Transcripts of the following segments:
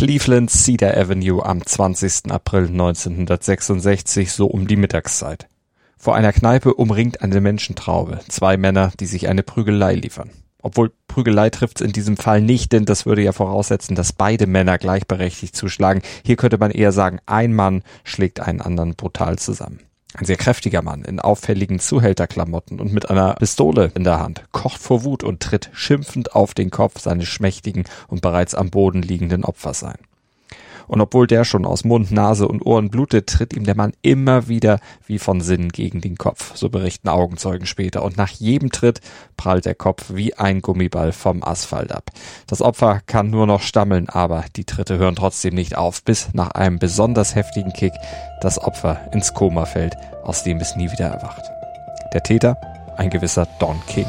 Cleveland Cedar Avenue am 20. April 1966, so um die Mittagszeit. Vor einer Kneipe umringt eine Menschentraube, zwei Männer, die sich eine Prügelei liefern. Obwohl Prügelei trifft's in diesem Fall nicht, denn das würde ja voraussetzen, dass beide Männer gleichberechtigt zuschlagen. Hier könnte man eher sagen, ein Mann schlägt einen anderen brutal zusammen. Ein sehr kräftiger Mann in auffälligen Zuhälterklamotten und mit einer Pistole in der Hand kocht vor Wut und tritt schimpfend auf den Kopf seines schmächtigen und bereits am Boden liegenden Opfers ein. Und obwohl der schon aus Mund, Nase und Ohren blutet, tritt ihm der Mann immer wieder wie von Sinnen gegen den Kopf, so berichten Augenzeugen später. Und nach jedem Tritt prallt der Kopf wie ein Gummiball vom Asphalt ab. Das Opfer kann nur noch stammeln, aber die Tritte hören trotzdem nicht auf, bis nach einem besonders heftigen Kick das Opfer ins Koma fällt, aus dem es nie wieder erwacht. Der Täter? Ein gewisser Don King.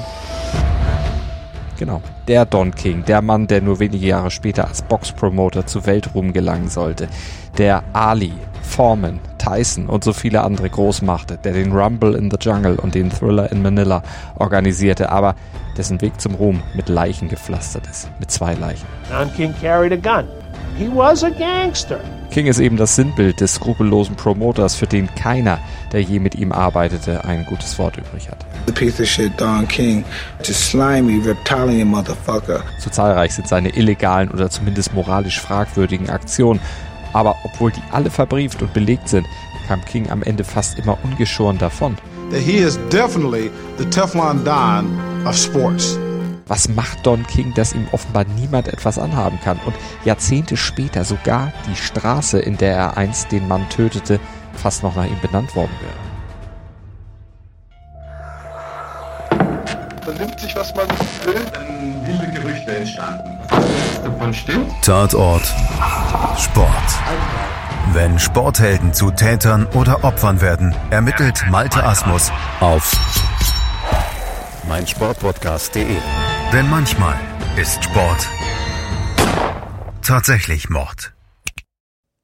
Genau. Der Don King, der Mann, der nur wenige Jahre später als Boxpromoter zu Weltruhm gelangen sollte. Der Ali, Foreman, Tyson und so viele andere groß machte, der den Rumble in the Jungle und den Thriller in Manila organisierte, aber dessen Weg zum Ruhm mit Leichen gepflastert ist. Mit zwei Leichen. Don King carried a gun. He was a gangster. King ist eben das Sinnbild des skrupellosen Promoters, für den keiner, der je mit ihm arbeitete, ein gutes Wort übrig hat. The piece of shit Don King, just slimy, reptilian motherfucker. So zahlreich sind seine illegalen oder zumindest moralisch fragwürdigen Aktionen. Aber obwohl die alle verbrieft und belegt sind, kam King am Ende fast immer ungeschoren davon. He is definitely the Teflon Don of sports. Was macht Don King, dass ihm offenbar niemand etwas anhaben kann und Jahrzehnte später sogar die Straße, in der er einst den Mann tötete, fast noch nach ihm benannt worden wäre? Vernimmt sich, was man will, dann wilde Gerüchte entstanden. Was davon stimmt? Tatort Sport. Wenn Sporthelden zu Tätern oder Opfern werden, ermittelt Malte Asmus auf meinsportpodcast.de. Denn manchmal ist Sport tatsächlich Mord.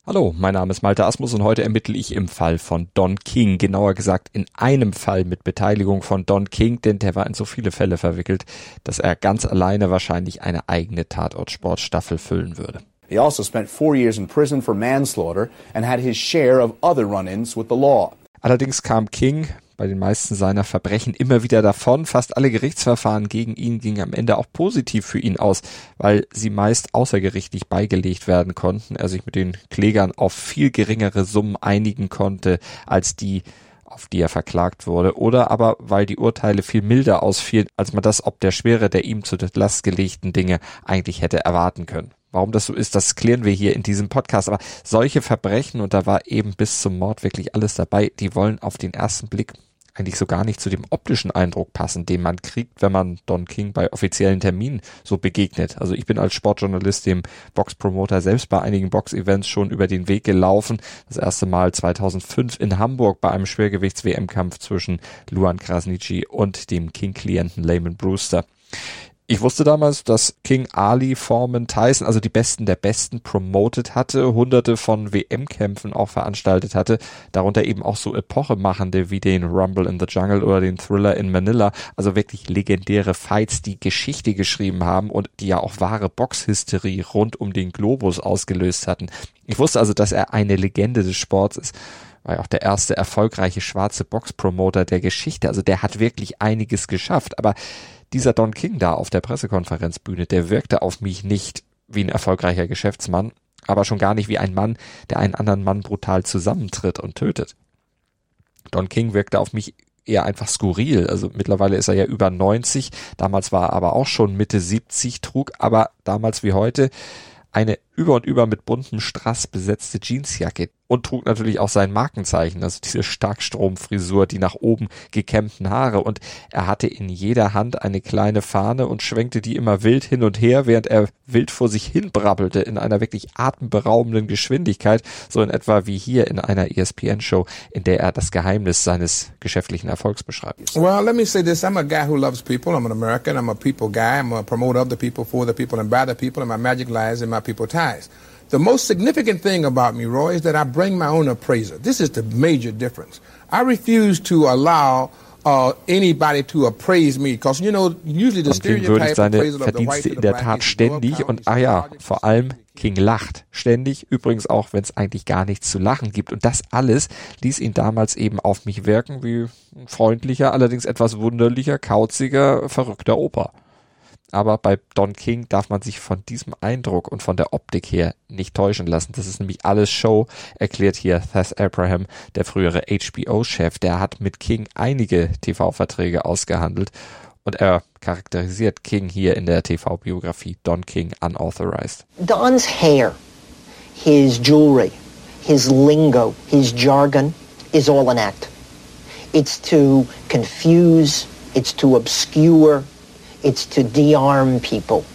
Hallo, mein Name ist Malte Asmus und heute ermittle ich im Fall von Don King, genauer gesagt in einem Fall mit Beteiligung von Don King, denn der war in so viele Fälle verwickelt, dass er ganz alleine wahrscheinlich eine eigene Tatortsportstaffel füllen würde. He also spent four years in prison for manslaughter and had his share of other run-ins with the law. Allerdings kam King bei den meisten seiner Verbrechen immer wieder davon. Fast alle Gerichtsverfahren gegen ihn gingen am Ende auch positiv für ihn aus, weil sie meist außergerichtlich beigelegt werden konnten, er sich mit den Klägern auf viel geringere Summen einigen konnte als die auf die er verklagt wurde, oder aber weil die Urteile viel milder ausfielen, als man das ob der Schwere der ihm zu Last gelegten Dinge eigentlich hätte erwarten können. Warum das so ist, das klären wir hier in diesem Podcast. Aber solche Verbrechen, und da war eben bis zum Mord wirklich alles dabei, die wollen auf den ersten Blick eigentlich so gar nicht zu dem optischen Eindruck passen, den man kriegt, wenn man Don King bei offiziellen Terminen so begegnet. Also ich bin als Sportjournalist dem Boxpromoter selbst bei einigen Boxevents schon über den Weg gelaufen. Das erste Mal 2005 in Hamburg bei einem Schwergewichts-WM-Kampf zwischen Luan Krasniqi und dem King-Klienten Lehman Brewster. Ich wusste damals, dass King Ali, Foreman, Tyson, also die Besten der Besten promoted hatte, hunderte von WM-Kämpfen auch veranstaltet hatte, darunter eben auch so epochemachende wie den Rumble in the Jungle oder den Thriller in Manila, also wirklich legendäre Fights, die Geschichte geschrieben haben und die ja auch wahre Boxhysterie rund um den Globus ausgelöst hatten. Ich wusste also, dass er eine Legende des Sports ist war ja auch der erste erfolgreiche schwarze Boxpromoter der Geschichte. Also der hat wirklich einiges geschafft. Aber dieser Don King da auf der Pressekonferenzbühne, der wirkte auf mich nicht wie ein erfolgreicher Geschäftsmann, aber schon gar nicht wie ein Mann, der einen anderen Mann brutal zusammentritt und tötet. Don King wirkte auf mich eher einfach skurril. Also mittlerweile ist er ja über 90, damals war er aber auch schon Mitte 70, trug aber damals wie heute eine über und über mit buntem Strass besetzte Jeansjacke und trug natürlich auch sein Markenzeichen, also diese Starkstromfrisur, die nach oben gekämmten Haare und er hatte in jeder Hand eine kleine Fahne und schwenkte die immer wild hin und her, während er wild vor sich hin brabbelte in einer wirklich atemberaubenden Geschwindigkeit, so in etwa wie hier in einer ESPN-Show, in der er das Geheimnis seines geschäftlichen Erfolgs beschreibt. Well, let me say this. I'm a guy who loves people. I'm an American. I'm a people guy. I'm a promoter of the people, for the people, and by the people, and my magic lies in my people time. The most significant thing about me, Roy, is that I bring my own appraiser. This is the major difference. I refuse to allow uh, anybody to appraise me, because you know usually the stereotype seine Verdienste in der Tat ständig und ah ja, vor allem King lacht ständig, übrigens auch, wenn es eigentlich gar nichts zu lachen gibt. Und das alles ließ ihn damals eben auf mich wirken wie ein freundlicher, allerdings etwas wunderlicher, kauziger, verrückter Opa. Aber bei Don King darf man sich von diesem Eindruck und von der Optik her nicht täuschen lassen. Das ist nämlich alles Show, erklärt hier Thess Abraham, der frühere HBO-Chef. Der hat mit King einige TV-Verträge ausgehandelt und er charakterisiert King hier in der TV-Biografie Don King Unauthorized. Don's hair, his jewelry, his lingo, his jargon is all an act. It's to confuse, it's to obscure, it's to de-arm people.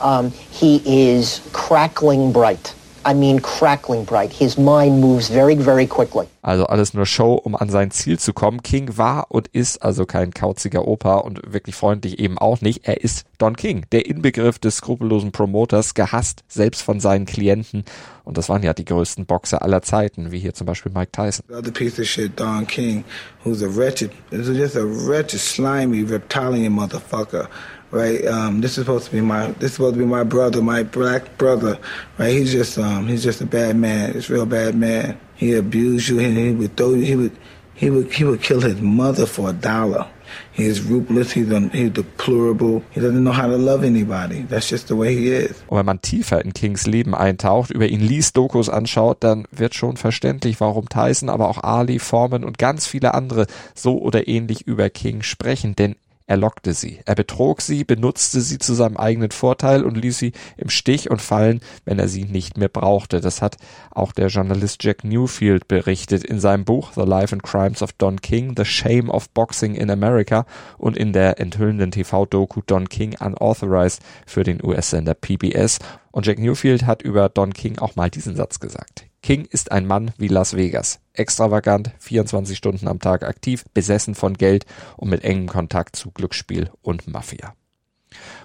Um, he is crackling bright. I mean crackling bright. His mind moves very, very quickly. Also alles nur Show, um an sein Ziel zu kommen. King war und ist also kein kauziger Opa und wirklich freundlich eben auch nicht. Er ist Don King, der Inbegriff des skrupellosen Promoters, gehasst selbst von seinen Klienten. Und das waren ja die größten Boxer aller Zeiten, wie hier zum Beispiel Mike Tyson. The other piece of shit, Don King, who's a wretched, just a wretched, slimy, reptilian motherfucker. Right, um, this is supposed to be my, this is supposed to be my brother, my black brother. Right, he's just, um, he's just a bad man. He's a real bad man. He abused you, and he would throw you. He would, he would, he would kill his mother for a dollar. He is ruthless. He's, un, he's deplorable. He doesn't know how to love anybody. That's just the way he is. Und wenn man tiefer in Kings Leben eintaucht, über ihn liest, Dokus anschaut, dann wird schon verständlich, warum Tyson, aber auch Ali, Foreman und ganz viele andere so oder ähnlich über King sprechen, denn er lockte sie. Er betrog sie, benutzte sie zu seinem eigenen Vorteil und ließ sie im Stich und fallen, wenn er sie nicht mehr brauchte. Das hat auch der Journalist Jack Newfield berichtet in seinem Buch The Life and Crimes of Don King, The Shame of Boxing in America und in der enthüllenden TV-Doku Don King Unauthorized für den US-Sender PBS. Und Jack Newfield hat über Don King auch mal diesen Satz gesagt. King ist ein Mann wie Las Vegas. Extravagant, 24 Stunden am Tag aktiv, besessen von Geld und mit engem Kontakt zu Glücksspiel und Mafia.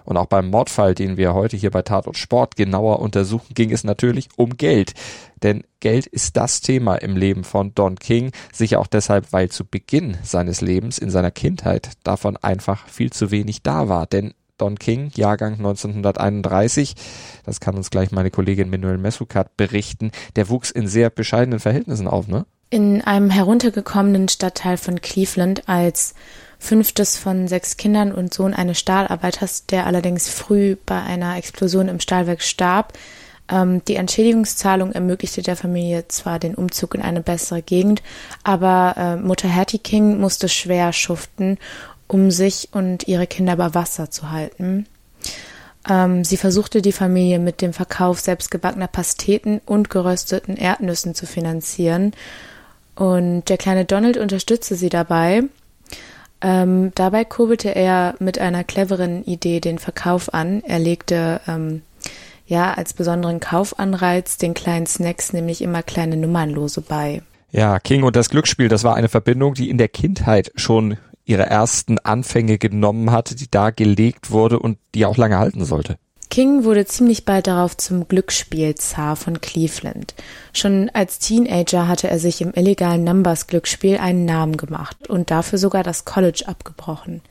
Und auch beim Mordfall, den wir heute hier bei Tatort Sport genauer untersuchen, ging es natürlich um Geld. Denn Geld ist das Thema im Leben von Don King, sicher auch deshalb, weil zu Beginn seines Lebens in seiner Kindheit davon einfach viel zu wenig da war. Denn Don King, Jahrgang 1931, das kann uns gleich meine Kollegin Manuel Messukat berichten, der wuchs in sehr bescheidenen Verhältnissen auf, ne? In einem heruntergekommenen Stadtteil von Cleveland als fünftes von sechs Kindern und Sohn eines Stahlarbeiters, der allerdings früh bei einer Explosion im Stahlwerk starb. Ähm, die Entschädigungszahlung ermöglichte der Familie zwar den Umzug in eine bessere Gegend, aber äh, Mutter Hattie King musste schwer schuften, um sich und ihre Kinder bei Wasser zu halten. Ähm, sie versuchte die Familie mit dem Verkauf selbstgebackener Pasteten und gerösteten Erdnüssen zu finanzieren. Und der kleine Donald unterstützte sie dabei. Ähm, dabei kurbelte er mit einer cleveren Idee den Verkauf an. Er legte ähm, ja als besonderen Kaufanreiz den kleinen Snacks nämlich immer kleine Nummernlose bei. Ja, King und das Glücksspiel, das war eine Verbindung, die in der Kindheit schon ihre ersten Anfänge genommen hatte, die da gelegt wurde und die auch lange halten sollte. King wurde ziemlich bald darauf zum Glücksspielzar von Cleveland. Schon als Teenager hatte er sich im illegalen Numbers-Glücksspiel einen Namen gemacht und dafür sogar das College abgebrochen.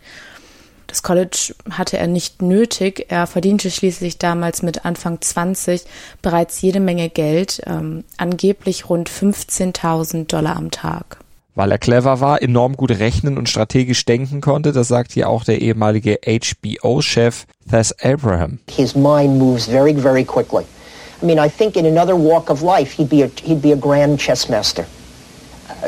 Das College hatte er nicht nötig. Er verdiente schließlich damals mit Anfang 20 bereits jede Menge Geld, ähm, angeblich rund 15.000 Dollar am Tag weil er clever war, enorm gut rechnen und strategisch denken konnte. Das sagt hier auch der ehemalige HBO-Chef Thess Abraham. His mind moves very, very quickly. I mean, I think in another walk of life, he'd be a, he'd be a grand chess master.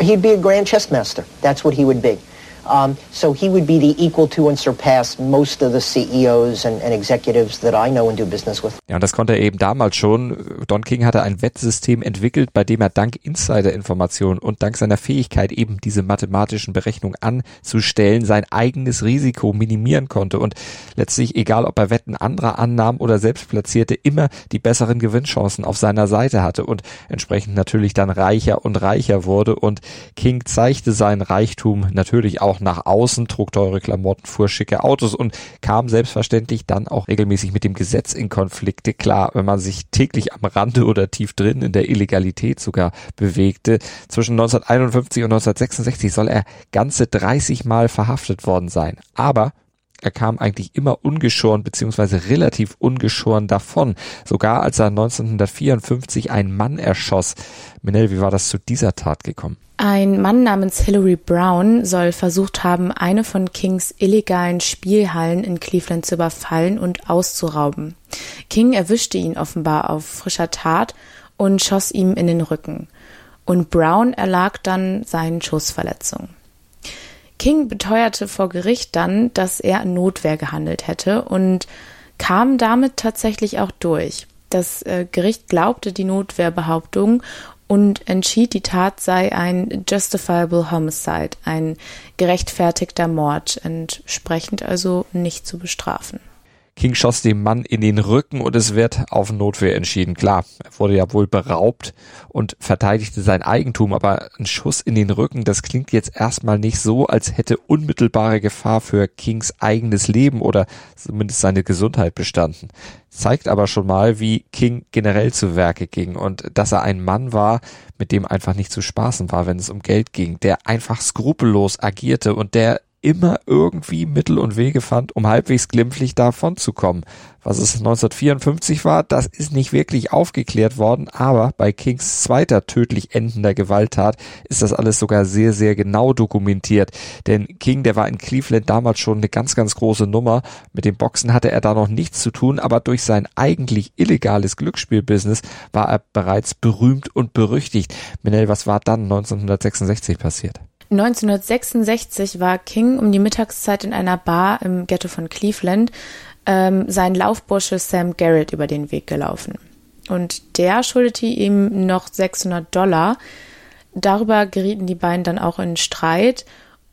He'd be a grand chess master. That's what he would be. Um, so he would be the equal to and surpass most of the CEOs and, and, executives that I know and do business with. Ja, und das konnte er eben damals schon. Don King hatte ein Wettsystem entwickelt, bei dem er dank Insider-Informationen und dank seiner Fähigkeit, eben diese mathematischen Berechnungen anzustellen, sein eigenes Risiko minimieren konnte und letztlich, egal ob er Wetten anderer annahm oder selbst platzierte, immer die besseren Gewinnchancen auf seiner Seite hatte und entsprechend natürlich dann reicher und reicher wurde. Und King zeigte seinen Reichtum natürlich auch auch nach außen, trug teure Klamotten, fuhr schicke Autos und kam selbstverständlich dann auch regelmäßig mit dem Gesetz in Konflikte. Klar, wenn man sich täglich am Rande oder tief drin in der Illegalität sogar bewegte. Zwischen 1951 und 1966 soll er ganze 30 Mal verhaftet worden sein. Aber er kam eigentlich immer ungeschoren beziehungsweise relativ ungeschoren davon. Sogar als er 1954 einen Mann erschoss. Minel, wie war das zu dieser Tat gekommen? Ein Mann namens Hillary Brown soll versucht haben, eine von Kings illegalen Spielhallen in Cleveland zu überfallen und auszurauben. King erwischte ihn offenbar auf frischer Tat und schoss ihm in den Rücken. Und Brown erlag dann seinen Schussverletzungen. King beteuerte vor Gericht dann, dass er in Notwehr gehandelt hätte und kam damit tatsächlich auch durch. Das äh, Gericht glaubte die Notwehrbehauptung und entschied, die Tat sei ein justifiable homicide, ein gerechtfertigter Mord, entsprechend also nicht zu bestrafen. King schoss dem Mann in den Rücken und es wird auf Notwehr entschieden. Klar, er wurde ja wohl beraubt und verteidigte sein Eigentum, aber ein Schuss in den Rücken, das klingt jetzt erstmal nicht so, als hätte unmittelbare Gefahr für Kings eigenes Leben oder zumindest seine Gesundheit bestanden. Zeigt aber schon mal, wie King generell zu Werke ging und dass er ein Mann war, mit dem einfach nicht zu spaßen war, wenn es um Geld ging, der einfach skrupellos agierte und der immer irgendwie Mittel und Wege fand, um halbwegs glimpflich davon zu kommen. Was es 1954 war, das ist nicht wirklich aufgeklärt worden, aber bei Kings zweiter tödlich endender Gewalttat ist das alles sogar sehr, sehr genau dokumentiert. Denn King, der war in Cleveland damals schon eine ganz, ganz große Nummer. Mit dem Boxen hatte er da noch nichts zu tun, aber durch sein eigentlich illegales Glücksspielbusiness war er bereits berühmt und berüchtigt. Menel, was war dann 1966 passiert? 1966 war King um die Mittagszeit in einer Bar im Ghetto von Cleveland ähm, sein Laufbursche Sam Garrett über den Weg gelaufen. Und der schuldete ihm noch 600 Dollar. Darüber gerieten die beiden dann auch in Streit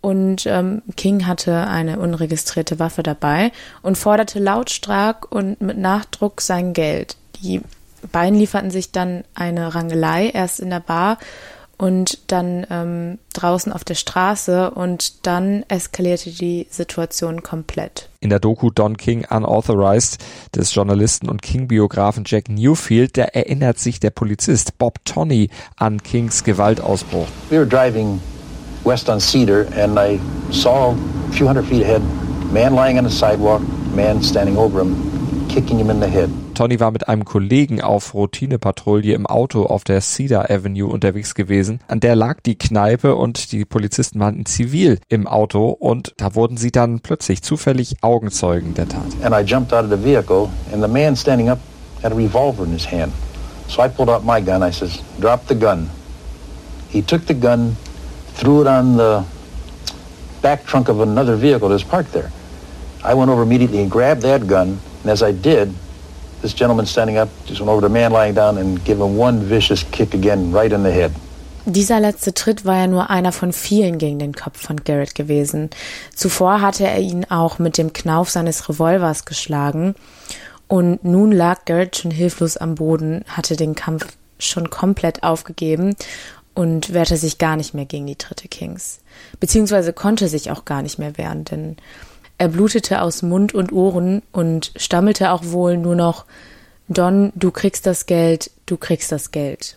und ähm, King hatte eine unregistrierte Waffe dabei und forderte lautstark und mit Nachdruck sein Geld. Die beiden lieferten sich dann eine Rangelei erst in der Bar und dann ähm, draußen auf der Straße und dann eskalierte die Situation komplett. In der Doku Don King Unauthorized des Journalisten und King-Biografen Jack Newfield, da erinnert sich der Polizist Bob Tonney an Kings Gewaltausbruch. We were driving west on Cedar and I saw a few hundred feet ahead, man lying on the sidewalk, man standing over him, kicking him in the head. Tony war mit einem Kollegen auf Routinepatrouille im Auto auf der Cedar Avenue unterwegs gewesen. An der lag die Kneipe und die Polizisten waren in Zivil im Auto und da wurden sie dann plötzlich zufällig Augenzeugen der Tat. And I jumped out of the vehicle and the man standing up had a revolver in his hand. So I pulled out my gun. I says, drop the gun. He took the gun, threw it on the back trunk of another vehicle that was parked there. I went over immediately and grabbed that gun, and as I did, this gentleman standing up just went over the man lying down and gave him one vicious kick again right in the head. Dieser letzte Tritt war ja nur einer von vielen gegen den Kopf von Garrett gewesen. Zuvor hatte er ihn auch mit dem Knauf seines Revolvers geschlagen. Und nun lag Garrett schon hilflos am Boden, hatte den Kampf schon komplett aufgegeben und wehrte sich gar nicht mehr gegen die Tritte Kings. Beziehungsweise konnte sich auch gar nicht mehr wehren, denn er blutete aus Mund und Ohren und stammelte auch wohl nur noch Don, du kriegst das Geld, du kriegst das Geld.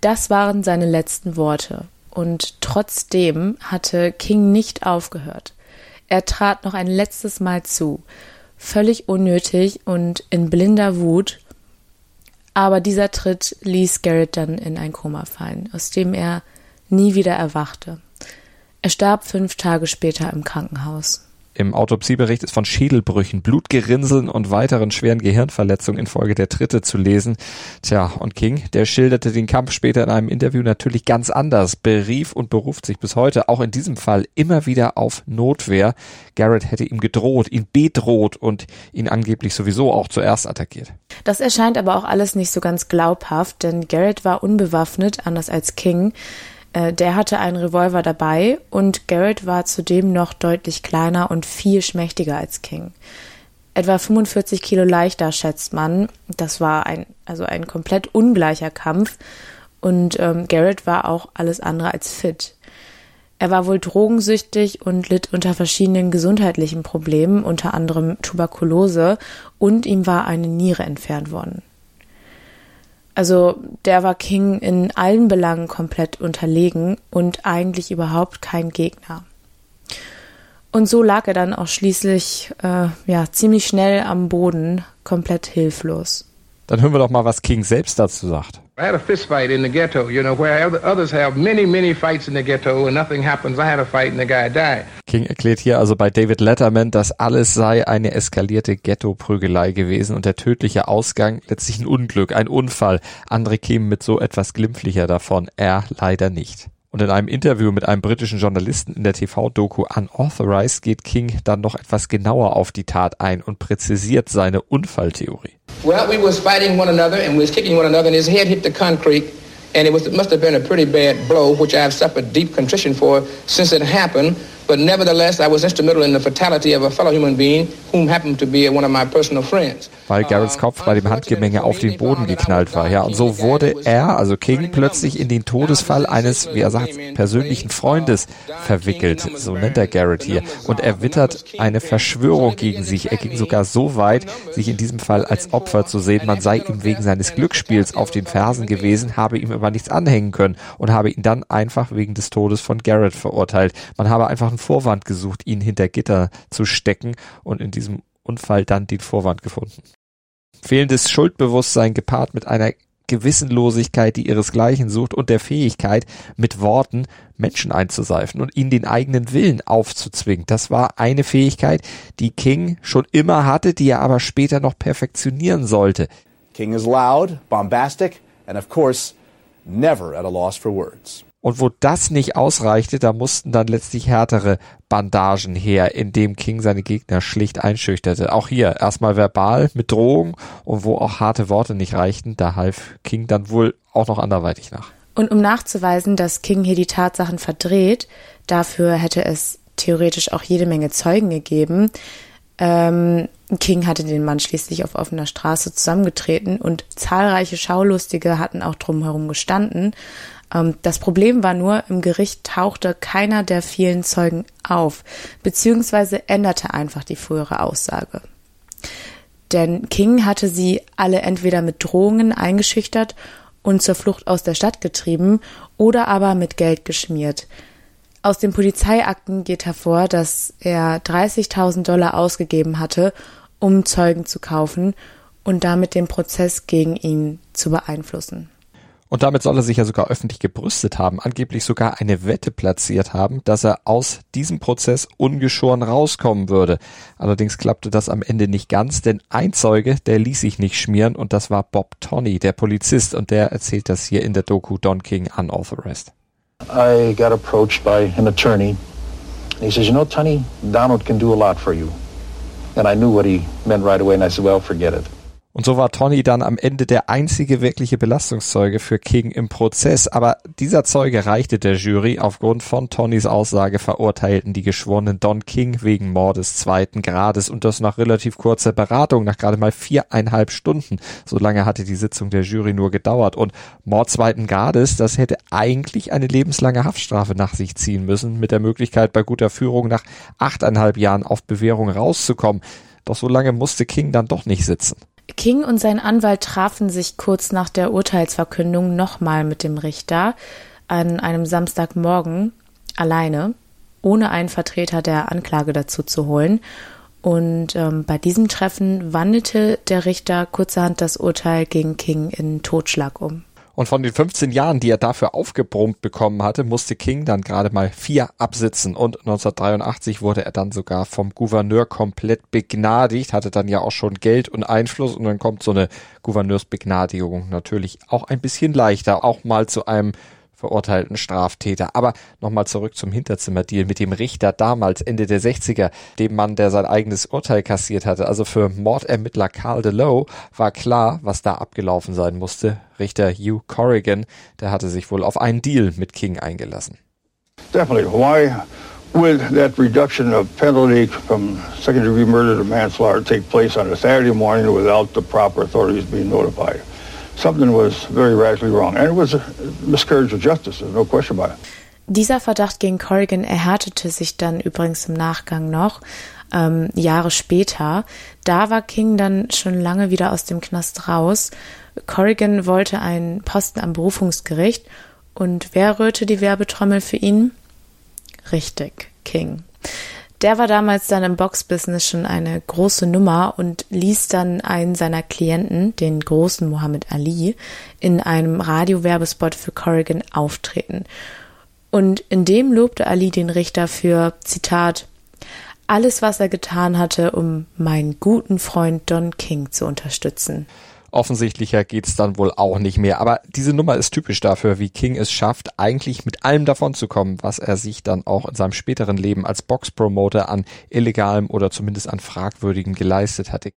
Das waren seine letzten Worte, und trotzdem hatte King nicht aufgehört. Er trat noch ein letztes Mal zu, völlig unnötig und in blinder Wut, aber dieser Tritt ließ Garrett dann in ein Koma fallen, aus dem er nie wieder erwachte. Er starb fünf Tage später im Krankenhaus. Im Autopsiebericht ist von Schädelbrüchen, Blutgerinnseln und weiteren schweren Gehirnverletzungen infolge der Tritte zu lesen. Tja, und King, der schilderte den Kampf später in einem Interview natürlich ganz anders, berief und beruft sich bis heute auch in diesem Fall immer wieder auf Notwehr. Garrett hätte ihm gedroht, ihn bedroht und ihn angeblich sowieso auch zuerst attackiert. Das erscheint aber auch alles nicht so ganz glaubhaft, denn Garrett war unbewaffnet, anders als King. Äh, der hatte einen Revolver dabei und Garrett war zudem noch deutlich kleiner und viel schmächtiger als King. Etwa 45 Kilo leichter, schätzt man. Das war ein, also ein komplett ungleicher Kampf und ähm, Garrett war auch alles andere als fit. Er war wohl drogensüchtig und litt unter verschiedenen gesundheitlichen Problemen, unter anderem Tuberkulose, und ihm war eine Niere entfernt worden. Also der war King in allen Belangen komplett unterlegen und eigentlich überhaupt kein Gegner. Und so lag er dann auch schließlich äh, ja ziemlich schnell am Boden, komplett hilflos. Dann hören wir doch mal, was King selbst dazu sagt. I had a fist fight in the ghetto, you know, where others have many, many fights in the ghetto and nothing happens. I had a fight and the guy died. King erklärt hier also bei David Letterman, dass alles sei eine eskalierte Ghetto-Prügelei gewesen und der tödliche Ausgang letztlich ein Unglück, ein Unfall. Andere kämen mit so etwas glimpflicher davon, er leider nicht. Und in einem Interview mit einem britischen Journalisten in der TV-Doku Unauthorized geht King dann noch etwas genauer auf die Tat ein und präzisiert seine Unfalltheorie. Well, we was fighting one another and we was kicking one another and his head hit the concrete and it was it must have been a pretty bad blow which I have suffered deep contrition for since it happened. But nevertheless, I was instrumental in the fatality of a fellow human being whom happened to be one of my personal friends. Weil Garretts Kopf bei dem Handgemenge auf den Boden geknallt war, ja. Und so wurde er, also King, plötzlich in den Todesfall eines, wie er sagt, persönlichen Freundes verwickelt. So nennt er Garrett hier. Und er wittert eine Verschwörung gegen sich. Er ging sogar so weit, sich in diesem Fall als Opfer zu sehen. Man sei ihm wegen seines Glücksspiels auf den Fersen gewesen, habe ihm aber nichts anhängen können und habe ihn dann einfach wegen des Todes von Garrett verurteilt. Man habe einfach einen Vorwand gesucht, ihn hinter Gitter zu stecken und in diesem Unfall dann den Vorwand gefunden. Fehlendes Schuldbewusstsein gepaart mit einer Gewissenlosigkeit, die ihresgleichen sucht und der Fähigkeit, mit Worten Menschen einzuseifen und ihnen den eigenen Willen aufzuzwingen. Das war eine Fähigkeit, die King schon immer hatte, die er aber später noch perfektionieren sollte. King is loud, bombastic, and of course, never at a loss for words. Und wo das nicht ausreichte, da mussten dann letztlich härtere Bandagen her, indem King seine Gegner schlicht einschüchterte. Auch hier erstmal verbal mit Drohung und wo auch harte Worte nicht reichten, da half King dann wohl auch noch anderweitig nach. Und um nachzuweisen, dass King hier die Tatsachen verdreht, dafür hätte es theoretisch auch jede Menge Zeugen gegeben. Ähm, King hatte den Mann schließlich auf offener Straße zusammengetreten und zahlreiche Schaulustige hatten auch drumherum gestanden. Ähm, das Problem war nur, im Gericht tauchte keiner der vielen Zeugen auf, beziehungsweise änderte einfach die frühere Aussage. Denn King hatte sie alle entweder mit Drohungen eingeschüchtert und zur Flucht aus der Stadt getrieben oder aber mit Geld geschmiert. Aus den Polizeiakten geht hervor, dass er 30.000 Dollar ausgegeben hatte, um Zeugen zu kaufen und damit den Prozess gegen ihn zu beeinflussen. Und damit soll er sich ja sogar öffentlich gebrüstet haben, angeblich sogar eine Wette platziert haben, dass er aus diesem Prozess ungeschoren rauskommen würde. Allerdings klappte das am Ende nicht ganz, denn ein Zeuge, der ließ sich nicht schmieren und das war Bob Tonney, der Polizist, und der erzählt das hier in der Doku Don King Unauthorized. I got approached by an attorney. He says, you know, Tony, Donald can do a lot for you. And I knew what he meant right away, and I said, well, forget it. Und so war Tony dann am Ende der einzige wirkliche Belastungszeuge für King im Prozess. Aber dieser Zeuge reichte der Jury. Aufgrund von Tonys Aussage verurteilten die Geschworenen Don King wegen Mordes zweiten Grades und das nach relativ kurzer Beratung, nach gerade mal viereinhalb Stunden. So lange hatte die Sitzung der Jury nur gedauert. Und Mord zweiten Grades, das hätte eigentlich eine lebenslange Haftstrafe nach sich ziehen müssen, mit der Möglichkeit bei guter Führung nach achteinhalb Jahren auf Bewährung rauszukommen. Doch so lange musste King dann doch nicht sitzen. King und sein Anwalt trafen sich kurz nach der Urteilsverkündung nochmal mit dem Richter an einem Samstagmorgen alleine, ohne einen Vertreter der Anklage dazu zu holen. Und ähm, bei diesem Treffen wandelte der Richter kurzerhand das Urteil gegen King in Totschlag um. Und von den 15 Jahren, die er dafür aufgebrummt bekommen hatte, musste King dann gerade mal vier absitzen. Und 1983 wurde er dann sogar vom Gouverneur komplett begnadigt, hatte dann ja auch schon Geld und Einfluss. Und dann kommt so eine Gouverneursbegnadigung natürlich auch ein bisschen leichter, auch mal zu einem verurteilten Straftäter. Aber nochmal zurück zum Hinterzimmerdeal mit dem Richter damals, Ende der 60er, dem Mann, der sein eigenes Urteil kassiert hatte. Also für Mordermittler Carl DeLoe war klar, was da abgelaufen sein musste. Richter Hugh Corrigan, der hatte sich wohl auf einen Deal mit King eingelassen. Definitely. Why would that reduction of penalty from second degree murder to manslaughter take place on a Saturday morning without the proper authorities being notified? Something was very radically wrong. And it was a miscarriage of justice, there's no question about it. Dieser Verdacht gegen Corrigan erhärtete sich dann übrigens im Nachgang noch, ähm, Jahre später. Da war King dann schon lange wieder aus dem Knast raus. Corrigan wollte einen Posten am Berufungsgericht und wer rührte die Werbetrommel für ihn? Richtig, King. Der war damals dann im Boxbusiness schon eine große Nummer und ließ dann einen seiner Klienten, den großen Muhammad Ali, in einem Radiowerbespot für Corrigan auftreten. Und in dem lobte Ali den Richter für, Zitat, alles, was er getan hatte, um meinen guten Freund Don King zu unterstützen. Offensichtlicher geht's dann wohl auch nicht mehr. Aber diese Nummer ist typisch dafür, wie King es schafft, eigentlich mit allem davonzukommen, was er sich dann auch in seinem späteren Leben als Boxpromoter an illegalem oder zumindest an fragwürdigem geleistet hatte.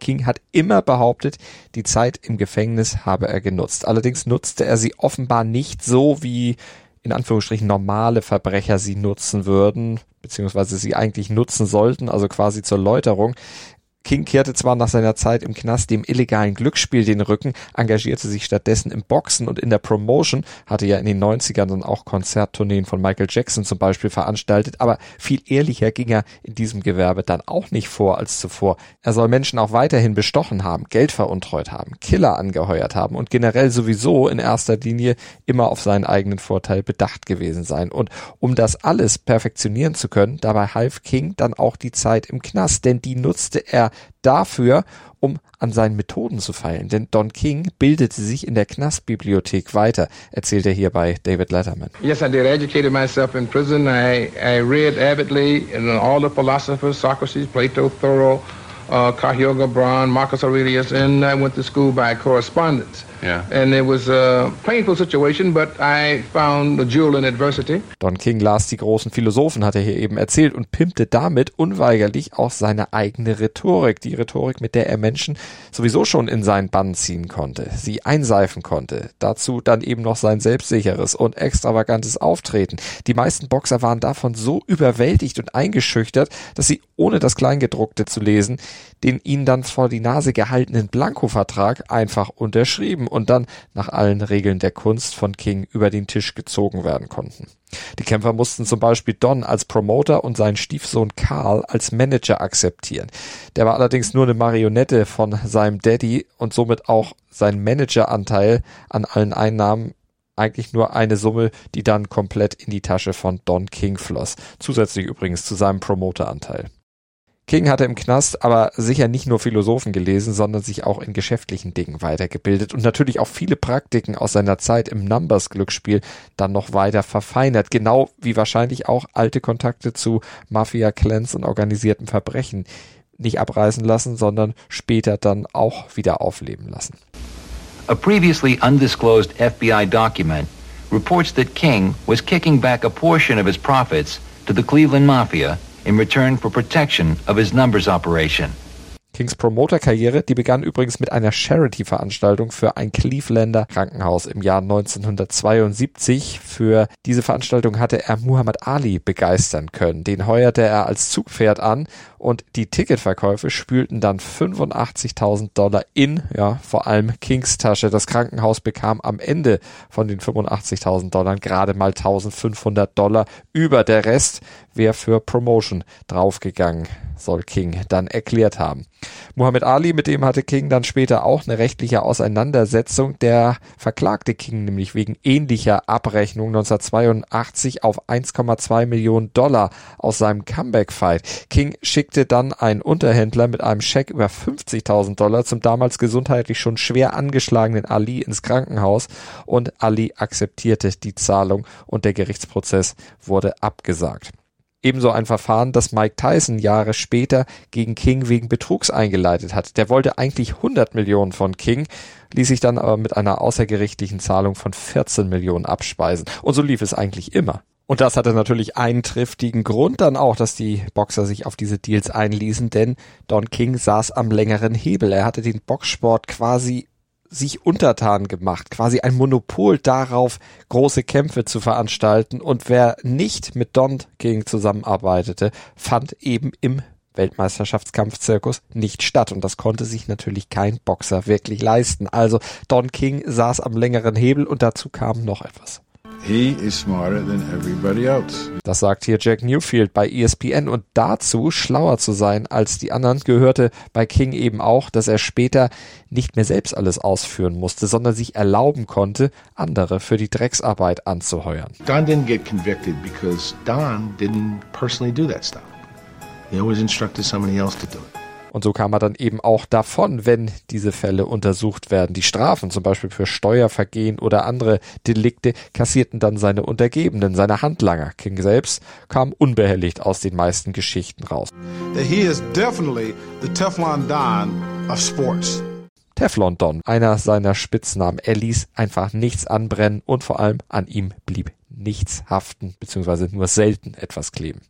King hat immer behauptet, die Zeit im Gefängnis habe er genutzt. Allerdings nutzte er sie offenbar nicht so, wie in Anführungsstrichen normale Verbrecher sie nutzen würden, beziehungsweise sie eigentlich nutzen sollten, also quasi zur Läuterung. King kehrte zwar nach seiner Zeit im Knast dem illegalen Glücksspiel den Rücken, engagierte sich stattdessen im Boxen und in der Promotion, hatte ja in den 90ern dann auch Konzerttourneen von Michael Jackson zum Beispiel veranstaltet, aber viel ehrlicher ging er in diesem Gewerbe dann auch nicht vor als zuvor. Er soll Menschen auch weiterhin bestochen haben, Geld veruntreut haben, Killer angeheuert haben und generell sowieso in erster Linie immer auf seinen eigenen Vorteil bedacht gewesen sein. Und um das alles perfektionieren zu können, dabei half King dann auch die Zeit im Knast, denn die nutzte er dafür, um an seinen Methoden zu feilen. Denn Don King bildete sich in der Knastbibliothek weiter, erzählt er hier bei David Letterman. Yes, I did. I educated myself in prison. I, I read avidly and all the philosophers, Socrates, Plato, Thoreau, uh, Cahuga, Braun, Marcus Aurelius, and I went to school by correspondence. Yeah. And it was a painful situation, but I found a jewel in adversity. Don King las die großen Philosophen, hat er hier eben erzählt, und pimpte damit unweigerlich auch seine eigene Rhetorik. Die Rhetorik, mit der er Menschen sowieso schon in seinen Bann ziehen konnte, sie einseifen konnte. Dazu dann eben noch sein selbstsicheres und extravagantes Auftreten. Die meisten Boxer waren davon so überwältigt und eingeschüchtert, dass sie, ohne das Kleingedruckte zu lesen, den ihnen dann vor die Nase gehaltenen Blankovertrag einfach unterschrieben und dann nach allen Regeln der Kunst von King über den Tisch gezogen werden konnten. Die Kämpfer mussten zum Beispiel Don als Promoter und seinen Stiefsohn Carl als Manager akzeptieren. Der war allerdings nur eine Marionette von seinem Daddy und somit auch sein Manageranteil an allen Einnahmen eigentlich nur eine Summe, die dann komplett in die Tasche von Don King floss. Zusätzlich übrigens zu seinem Promoteranteil. King hatte im Knast aber sicher nicht nur Philosophen gelesen, sondern sich auch in geschäftlichen Dingen weitergebildet und natürlich auch viele Praktiken aus seiner Zeit im Numbers-Glücksspiel dann noch weiter verfeinert, genau wie wahrscheinlich auch alte Kontakte zu Mafia-Clans und organisiertem Verbrechen nicht abreißen lassen, sondern später dann auch wieder aufleben lassen. A previously undisclosed FBI document reports that King was kicking back a portion of his profits to the Cleveland Mafia in return for protection of his numbers operation. Kings Promoter-Karriere, die begann übrigens mit einer Charity-Veranstaltung für ein Clevelander Krankenhaus im Jahr 1972. Für diese Veranstaltung hatte er Muhammad Ali begeistern können. Den heuerte er als Zugpferd an und die Ticketverkäufe spülten dann 85.000 Dollar in, ja, vor allem Kings Tasche. Das Krankenhaus bekam am Ende von den 85.000 Dollar gerade mal 1.500 Dollar über. Der Rest wäre für Promotion draufgegangen soll King dann erklärt haben. Muhammad Ali, mit dem hatte King dann später auch eine rechtliche Auseinandersetzung. Der verklagte King nämlich wegen ähnlicher Abrechnung 1982 auf 1,2 Millionen Dollar aus seinem Comeback-Fight. King schickte dann einen Unterhändler mit einem Scheck über 50.000 Dollar zum damals gesundheitlich schon schwer angeschlagenen Ali ins Krankenhaus und Ali akzeptierte die Zahlung und der Gerichtsprozess wurde abgesagt. Ebenso ein Verfahren, das Mike Tyson Jahre später gegen King wegen Betrugs eingeleitet hat. Der wollte eigentlich 100 Millionen von King, ließ sich dann aber mit einer außergerichtlichen Zahlung von 14 Millionen abspeisen. Und so lief es eigentlich immer. Und das hatte natürlich einen triftigen Grund dann auch, dass die Boxer sich auf diese Deals einließen, denn Don King saß am längeren Hebel. Er hatte den Boxsport quasi sich untertan gemacht, quasi ein Monopol darauf, große Kämpfe zu veranstalten. Und wer nicht mit Don King zusammenarbeitete, fand eben im Weltmeisterschaftskampfzirkus nicht statt. Und das konnte sich natürlich kein Boxer wirklich leisten. Also Don King saß am längeren Hebel und dazu kam noch etwas. He is smarter than everybody else. Das sagt hier Jack Newfield bei ESPN und dazu schlauer zu sein als die anderen gehörte bei King eben auch, dass er später nicht mehr selbst alles ausführen musste, sondern sich erlauben konnte, andere für die Drecksarbeit anzuheuern. Don didn't get convicted because Don didn't personally do that stuff. He always instructed somebody else to do it. Und so kam er dann eben auch davon, wenn diese Fälle untersucht werden. Die Strafen, zum Beispiel für Steuervergehen oder andere Delikte, kassierten dann seine Untergebenen, seine Handlanger. King selbst kam unbehelligt aus den meisten Geschichten raus. Teflon Don, einer seiner Spitznamen. Er ließ einfach nichts anbrennen und vor allem an ihm blieb nichts haften, beziehungsweise nur selten etwas kleben.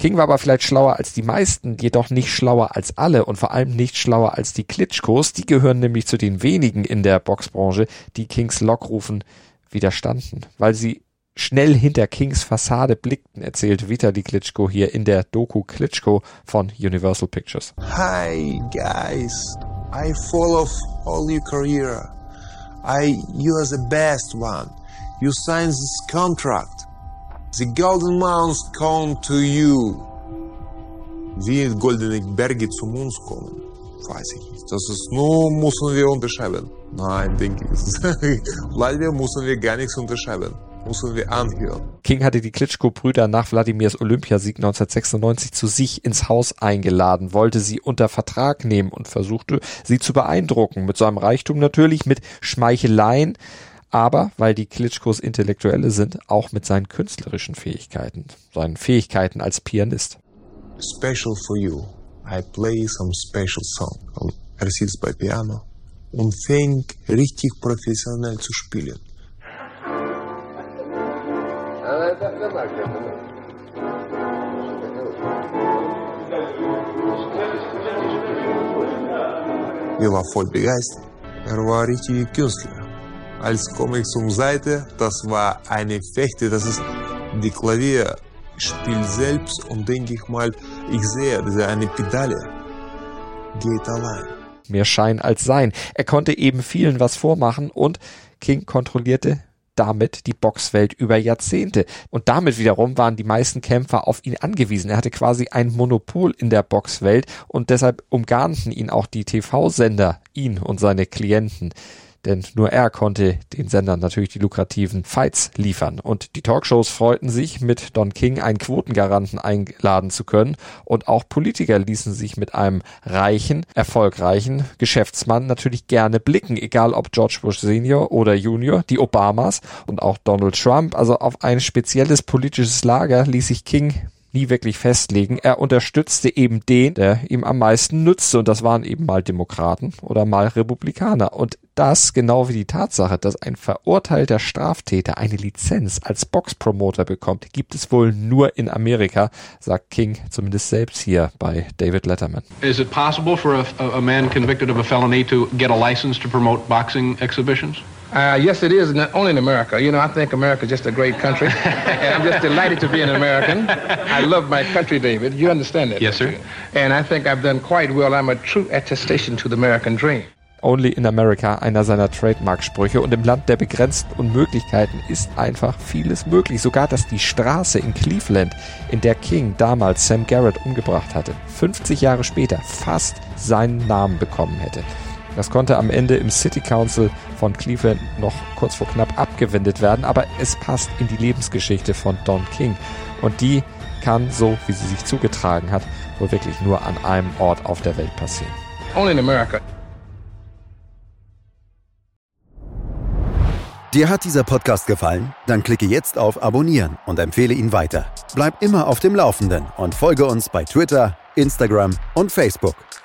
King war aber vielleicht schlauer als die meisten, jedoch nicht schlauer als alle und vor allem nicht schlauer als die Klitschkos. Die gehören nämlich zu den wenigen in der Boxbranche, die Kings Lockrufen widerstanden, weil sie schnell hinter Kings Fassade blickten, erzählt Vitali Klitschko hier in der Doku Klitschko von Universal Pictures. Hi guys, I follow all your career. I, you are the best one. You signed this contract. The Golden Mounds come to you. Wie Goldene Berge zu uns kommen, weiß ich nicht. Das ist nur, müssen wir unterschreiben. Nein, denke ich. Leider müssen wir gar nichts unterschreiben. Müssen wir anhören. King hatte die Klitschko-Brüder nach Wladimirs Olympiasieg 1996 zu sich ins Haus eingeladen, wollte sie unter Vertrag nehmen und versuchte, sie zu beeindrucken. Mit seinem Reichtum natürlich, mit Schmeicheleien, aber weil die Klitschkos Intellektuelle sind, auch mit seinen künstlerischen Fähigkeiten, seinen Fähigkeiten als Pianist. Special for you. I play some special song. Er sitzt bei Piano und fängt richtig professionell zu spielen. Wir waren voll begeistert. Er war richtig Künstler. Als komme ich zum Seite, das war eine Fechte, das ist die Klavier spielt selbst und denke ich mal, ich sehe, diese eine Pedale geht allein. Mehr Schein als Sein. Er konnte eben vielen was vormachen und King kontrollierte damit die Boxwelt über Jahrzehnte. Und damit wiederum waren die meisten Kämpfer auf ihn angewiesen. Er hatte quasi ein Monopol in der Boxwelt und deshalb umgarnten ihn auch die TV-Sender, ihn und seine Klienten denn nur er konnte den Sendern natürlich die lukrativen Fights liefern. Und die Talkshows freuten sich, mit Don King einen Quotengaranten einladen zu können. Und auch Politiker ließen sich mit einem reichen, erfolgreichen Geschäftsmann natürlich gerne blicken, egal ob George Bush Senior oder Junior, die Obamas und auch Donald Trump. Also auf ein spezielles politisches Lager ließ sich King nie wirklich festlegen. Er unterstützte eben den, der ihm am meisten nützte. Und das waren eben mal Demokraten oder mal Republikaner. Und das genau wie die Tatsache, dass ein verurteilter Straftäter eine Lizenz als Boxpromoter bekommt, gibt es wohl nur in Amerika, sagt King zumindest selbst hier bei David Letterman. Is it possible for a, a man convicted of a felony to get a license to promote boxing exhibitions? Uh, yes, it is, only in America. You know, I think America is just a great country, and I'm just delighted to be an American. I love my country, David. You understand that? Yes, sir. You? And I think I've done quite well. I'm a true attestation to the American dream. Only in America, einer seiner Trademark-Sprüche. Und im Land der begrenzten Unmöglichkeiten ist einfach vieles möglich. Sogar, dass die Straße in Cleveland, in der King damals Sam Garrett umgebracht hatte, 50 Jahre später fast seinen Namen bekommen hätte. Das konnte am Ende im City Council von Cleveland noch kurz vor knapp abgewendet werden, aber es passt in die Lebensgeschichte von Don King. Und die kann, so wie sie sich zugetragen hat, wohl wirklich nur an einem Ort auf der Welt passieren. Only in America. Dir hat dieser Podcast gefallen? Dann klicke jetzt auf Abonnieren und empfehle ihn weiter. Bleib immer auf dem Laufenden und folge uns bei Twitter, Instagram und Facebook.